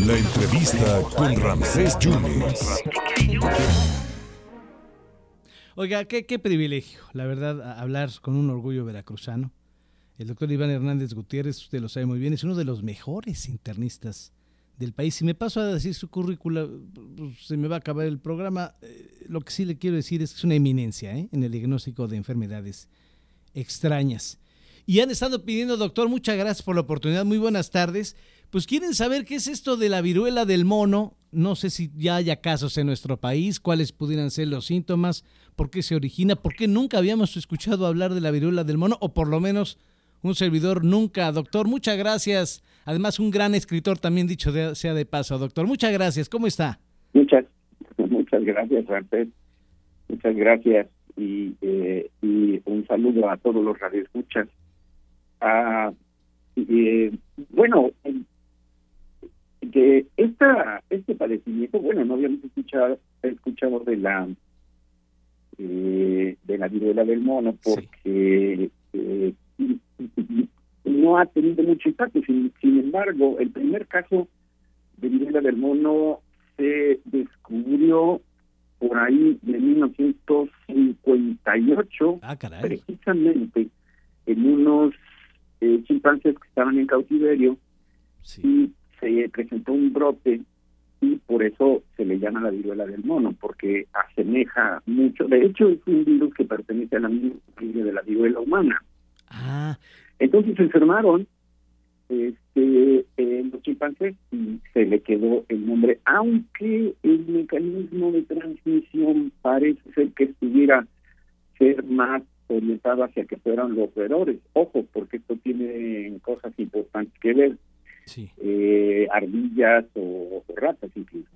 La entrevista con Ramsés Yunes. Oiga, qué, privilegio, la verdad, hablar con un orgullo veracruzano. El doctor Iván Hernández Gutiérrez, usted lo sabe muy bien, es uno de los mejores internistas del país. Si me paso a decir su currícula, pues, se me va a acabar el programa. Eh, lo que sí le quiero decir es que es una eminencia ¿eh? en el diagnóstico de enfermedades extrañas. Y han estado pidiendo, doctor, muchas gracias por la oportunidad, muy buenas tardes. Pues quieren saber qué es esto de la viruela del mono. No sé si ya haya casos en nuestro país, cuáles pudieran ser los síntomas, por qué se origina, por qué nunca habíamos escuchado hablar de la viruela del mono, o por lo menos un servidor nunca. Doctor, muchas gracias. Además, un gran escritor también dicho sea de paso, doctor. Muchas gracias. ¿Cómo está? Muchas, muchas gracias, Rafael. Muchas gracias y, eh, y un saludo a todos los radioescuchas. Ah, eh, bueno, que esta, este padecimiento, bueno, no habíamos escuchado, escuchado de la eh, de la viruela del mono porque eh, no ha tenido mucho impacto. Sin, sin embargo, el primer caso de viruela del mono se descubrió por ahí de 1958, Ah, precisamente en unos eh, chimpancés que estaban en cautiverio Sí. y se presentó un brote y por eso se le llama la viruela del mono, porque asemeja mucho. De hecho, es un virus que pertenece a la misma familia de la viruela humana. Ah, Entonces se enfermaron este, eh, los chimpancés y se le quedó el nombre, aunque el mecanismo de transmisión parece ser que estuviera ser más orientado hacia que fueran los roedores. Ojo, porque esto tiene cosas importantes que ver, sí. eh, ardillas o, o ratas incluso.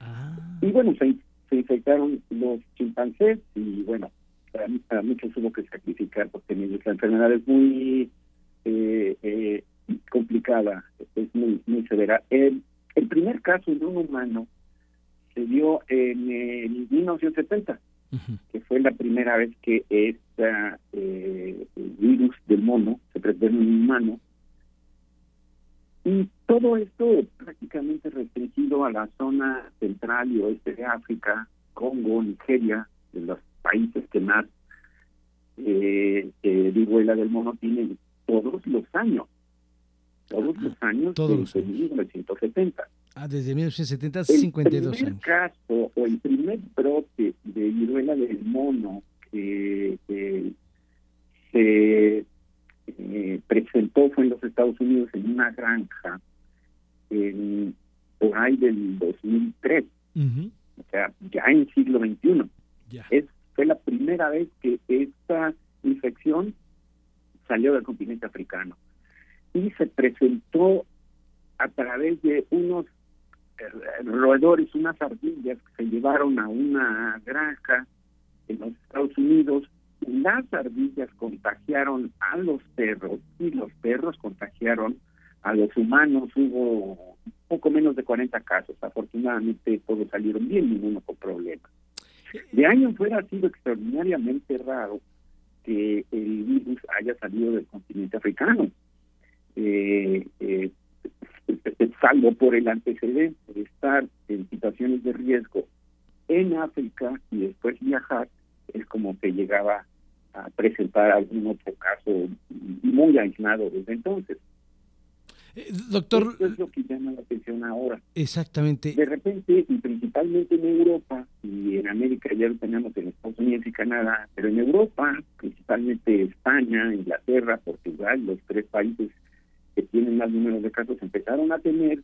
Ah, Y bueno, se, se infectaron los chimpancés y bueno, para, para muchos hubo que sacrificar porque la enfermedad es muy eh, eh, complicada, es muy, muy severa. El, el primer caso de un humano se dio en el 1970, ujú. que fue la primera vez que esta eh, virus del mono se presentó en un humano. Y todo esto prácticamente restringido a la zona central y oeste de África, Congo, Nigeria, de los países que más eh, eh, viruela del mono tienen todos los años. Todos Ah, los años todos los desde años. 1970. Ah, desde 1970 hace El 52 primer años. caso o el primer brote de viruela del mono que se eh, presentó fue en los Estados Unidos en una granja en, por ahí del 2003, Ujú. o sea, ya en siglo XXI. Ya. Es, fue la primera vez que esta infección salió del continente africano y se presentó a través de unos eh, roedores, unas ardillas que se llevaron a una granja en los Estados Unidos. Las ardillas contagiaron a los perros y los perros contagiaron a los humanos. Hubo poco menos de 40 casos. Afortunadamente todos salieron bien, ninguno con problemas. De año en fuera ha sido extraordinariamente raro que el virus haya salido del continente africano. Eh, eh, salvo por el antecedente de estar en situaciones de riesgo en África y después viajar, es como que llegaba a presentar algún otro caso muy aislado desde entonces. Eh, doctor, Esto es lo que llama la atención ahora. exactamente. De repente, y principalmente en Europa, y en América ya lo tenemos en Estados Unidos y Canadá, pero en Europa, principalmente España, Inglaterra, Portugal, los tres países que tienen más números de casos, empezaron a tener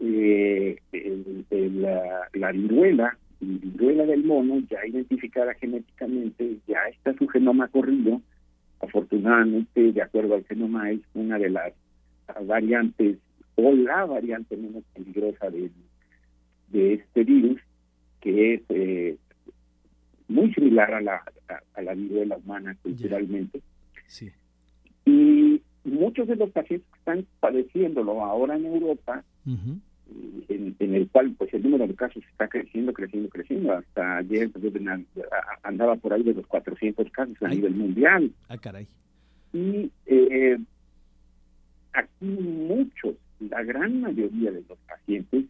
eh, el- el- la, la viruela, y viruela del mono, ya identificada genéticamente, ya está su genoma corrido. Afortunadamente, de acuerdo al genoma, es una de las variantes o la variante menos peligrosa de, de este virus, que es eh, muy similar a la, a, a la viruela humana culturalmente. Sí. Y muchos de los pacientes que están padeciéndolo ahora en Europa. En, en el cual pues el número de casos está creciendo, creciendo, creciendo. Hasta ayer pues, andaba por ahí de los 400 casos a Ay. nivel mundial. Ah, caray. Y eh, aquí muchos, la gran mayoría de los pacientes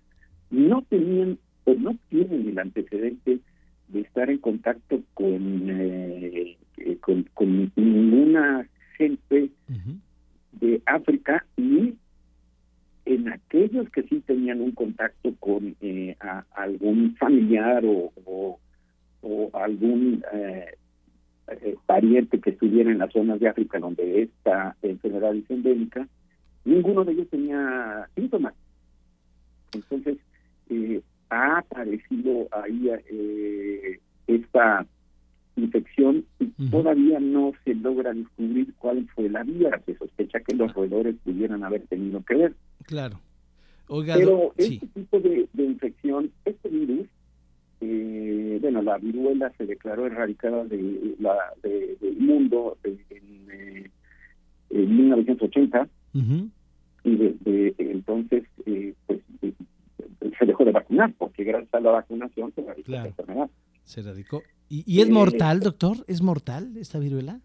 no tenían o no tienen el antecedente de estar en contacto con, eh, eh, con, ninguna gente de África y en aquellos que sí tenían un contacto con eh, algún familiar o, o, algún pariente que estuviera en las zonas de África donde esta enfermedad es endémica, ninguno de ellos tenía síntomas. Entonces, eh, ha aparecido ahí eh, esta infección y todavía no se logra descubrir cuál fue la vía. Se sospecha que los roedores pudieran haber tenido que ver. Claro. Pero este tipo de, infección, este virus, eh, bueno, la viruela se declaró erradicada de la, del mundo en, 1980 y desde entonces eh, pues se dejó de vacunar, porque gracias a la vacunación se erradicó la enfermedad. Se erradicó. ¿Y, es eh, mortal, doctor? ¿Es mortal esta viruela?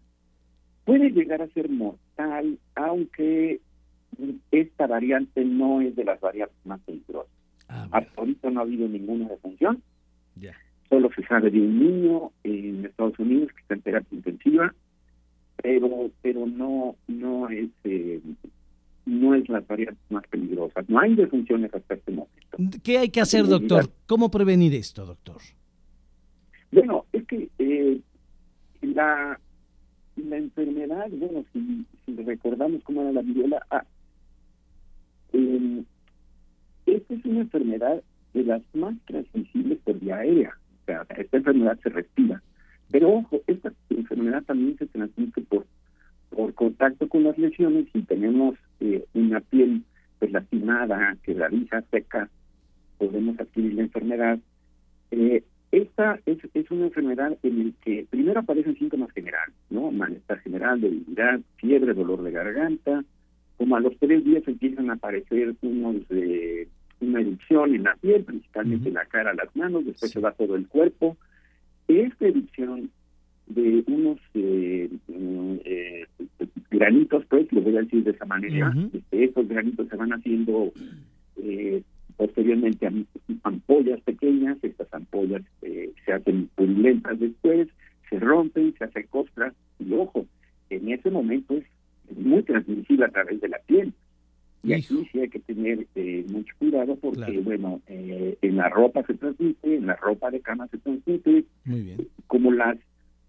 Puede llegar a ser mortal, aunque esta variante no es de las variantes más peligrosas. Ah, Hasta ahorita no ha habido ninguna defunción. Ya. Solo se sabe de un niño en Estados Unidos que está en terapia intensiva, pero pero no no es eh, no es la variante más peligrosa. No hay defunciones hasta este momento. ¿Qué hay que hacer, doctor? ¿Cómo prevenir esto, doctor? Bueno, es que eh, la, la enfermedad, bueno, si, recordamos cómo era la viruela eh, esta es una enfermedad de las más transmisibles por vía aérea. O sea, esta enfermedad se respira. Pero ojo, esta enfermedad también se transmite por por contacto con las lesiones y tenemos eh, una piel pues, lastimada, quebradiza, seca, podemos adquirir la enfermedad. Eh, esta es, es una enfermedad en la que primero aparecen síntomas generales, ¿no? Malestar general, debilidad, fiebre, dolor de garganta. Como a los tres días empiezan a aparecer unos de una erupción en la piel, principalmente en la cara, las manos, después se va todo el cuerpo. Esta erupción de unos eh, eh, granitos, pues, lo voy a decir de esa manera, este, estos granitos se van haciendo eh, posteriormente ampollas pequeñas, estas ampollas eh, hacen purulentas después, se rompen, se hacen costras, y ojo, en ese momento es muy transmisible a través de la piel. Y aquí sí hay que tener eh, mucho cuidado porque, bueno, eh, en la ropa se transmite, en la ropa de cama se transmite, Muy bien. como las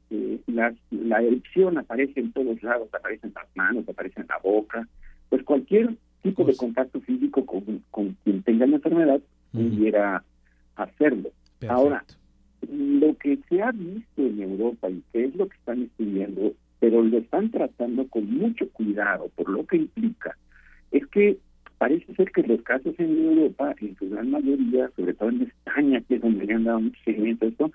eh, la, la erupción aparece en todos lados, aparece en las manos, aparece en la boca, pues cualquier tipo de contacto físico con, con quien tenga la enfermedad pudiera hacerlo. Ahora, lo que se ha visto en Europa y que es lo que están estudiando, pero lo están tratando con mucho cuidado por lo que implica, es que parece ser que los casos en Europa, en su gran mayoría, sobre todo en España, que es donde le han dado mucho seguimiento a esto,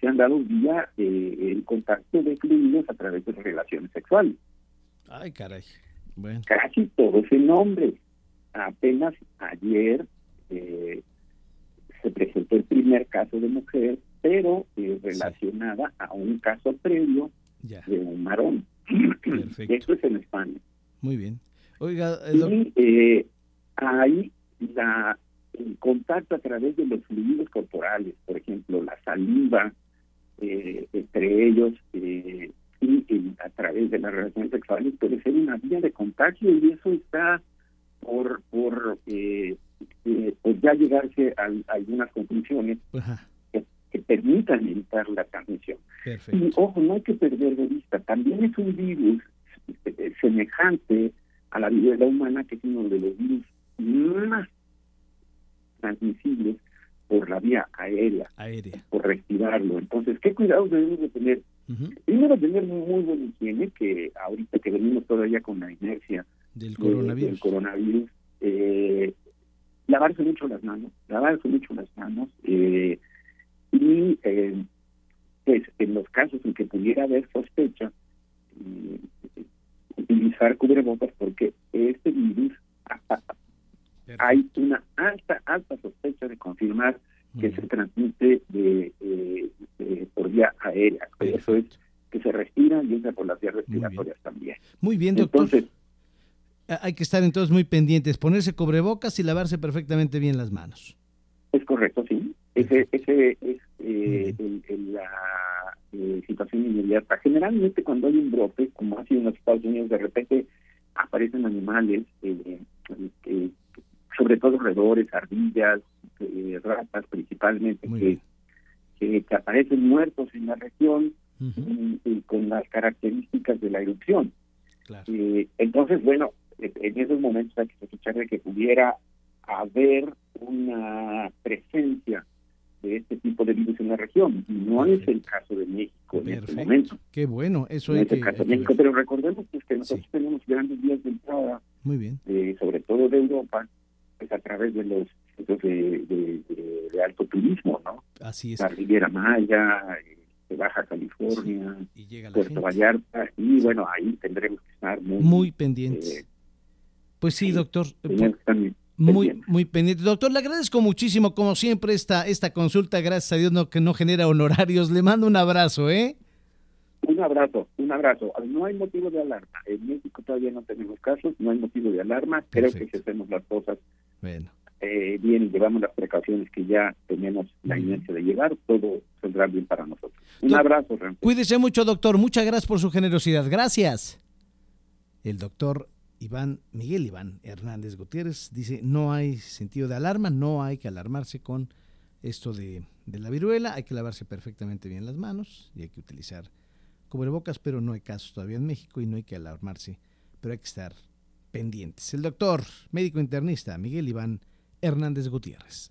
se han dado vía eh, el contacto de fluidos a través de relaciones sexuales. Ay, caray. Bueno. Casi todo ese nombre. Apenas ayer eh, se presentó el primer caso de mujer, pero eh, relacionada a un caso previo de un marón. Perfecto. Esto es en España. Muy bien. Oiga, y ahí la el contacto a través de los fluidos corporales, por ejemplo, la saliva, eh, entre ellos, eh, y, a través de las relaciones sexuales puede ser una vía de contagio y eso está por, por eh, pues ya llegarse a, algunas conclusiones que, permitan evitar la transmisión. Y ojo, no hay que perder de vista, también es un virus semejante a la vida humana, que es uno de los virus más transmisibles por la vía aérea, por respirarlo. Entonces, ¿qué cuidados debemos de tener? Primero, tener muy buena higiene, que ahorita que venimos todavía con la inercia del coronavirus, coronavirus eh, lavarse mucho las manos, lavarse mucho las manos, eh, y eh, pues en los casos en que pudiera haber sospecha, utilizar cubrebocas porque este virus hay una alta, alta sospecha de confirmar que se transmite de, eh, por vía aérea. Eso es que se respira y entra por las vías respiratorias también. Muy bien, doctor. Entonces, Hay que estar entonces muy pendientes, ponerse cobrebocas y lavarse perfectamente bien las manos. Es correcto, sí. Ese, ese es eh, la eh, situación inmediata. Generalmente cuando hay un brote, como ha sido en los Estados Unidos, de repente aparecen animales, eh, sobre todo roedores, ardillas, ratas principalmente, que, que, aparecen muertos en la región y, con las características de la erupción. entonces, bueno, en esos momentos hay que sospechar de que pudiera haber una presencia de este tipo de virus en la región. No es el caso de México en este momento. Qué bueno, eso no es el caso de México, pero recordemos pues, que nosotros tenemos grandes vías de entrada, Muy bien. sobre todo de Europa, pues a través de los de, de, alto turismo, ¿no? Así es. La Riviera Maya, de Baja California, Puerto Vallarta, y bueno, ahí tendremos que estar muy, muy pendientes. Eh, pues sí, doctor. Muy, muy pendiente. Doctor, le agradezco muchísimo, como siempre, esta, esta consulta. Gracias a Dios no, que no genera honorarios. Le mando un abrazo, ¿eh? Un abrazo, un abrazo. No hay motivo de alarma. En México todavía no tenemos casos, no hay motivo de alarma. Creo que si hacemos las cosas bueno. eh, bien y llevamos las precauciones que ya tenemos la inercia de llevar, todo saldrá bien para nosotros. Un abrazo, Cuídese mucho, doctor. Muchas gracias por su generosidad. Gracias. El doctor Iván, Miguel Iván Hernández Gutiérrez dice, no hay sentido de alarma, no hay que alarmarse con esto de, de, la viruela, hay que lavarse perfectamente bien las manos y hay que utilizar cubrebocas, pero no hay casos todavía en México y no hay que alarmarse, pero hay que estar pendientes. El doctor, médico internista, Miguel Iván Hernández Gutiérrez.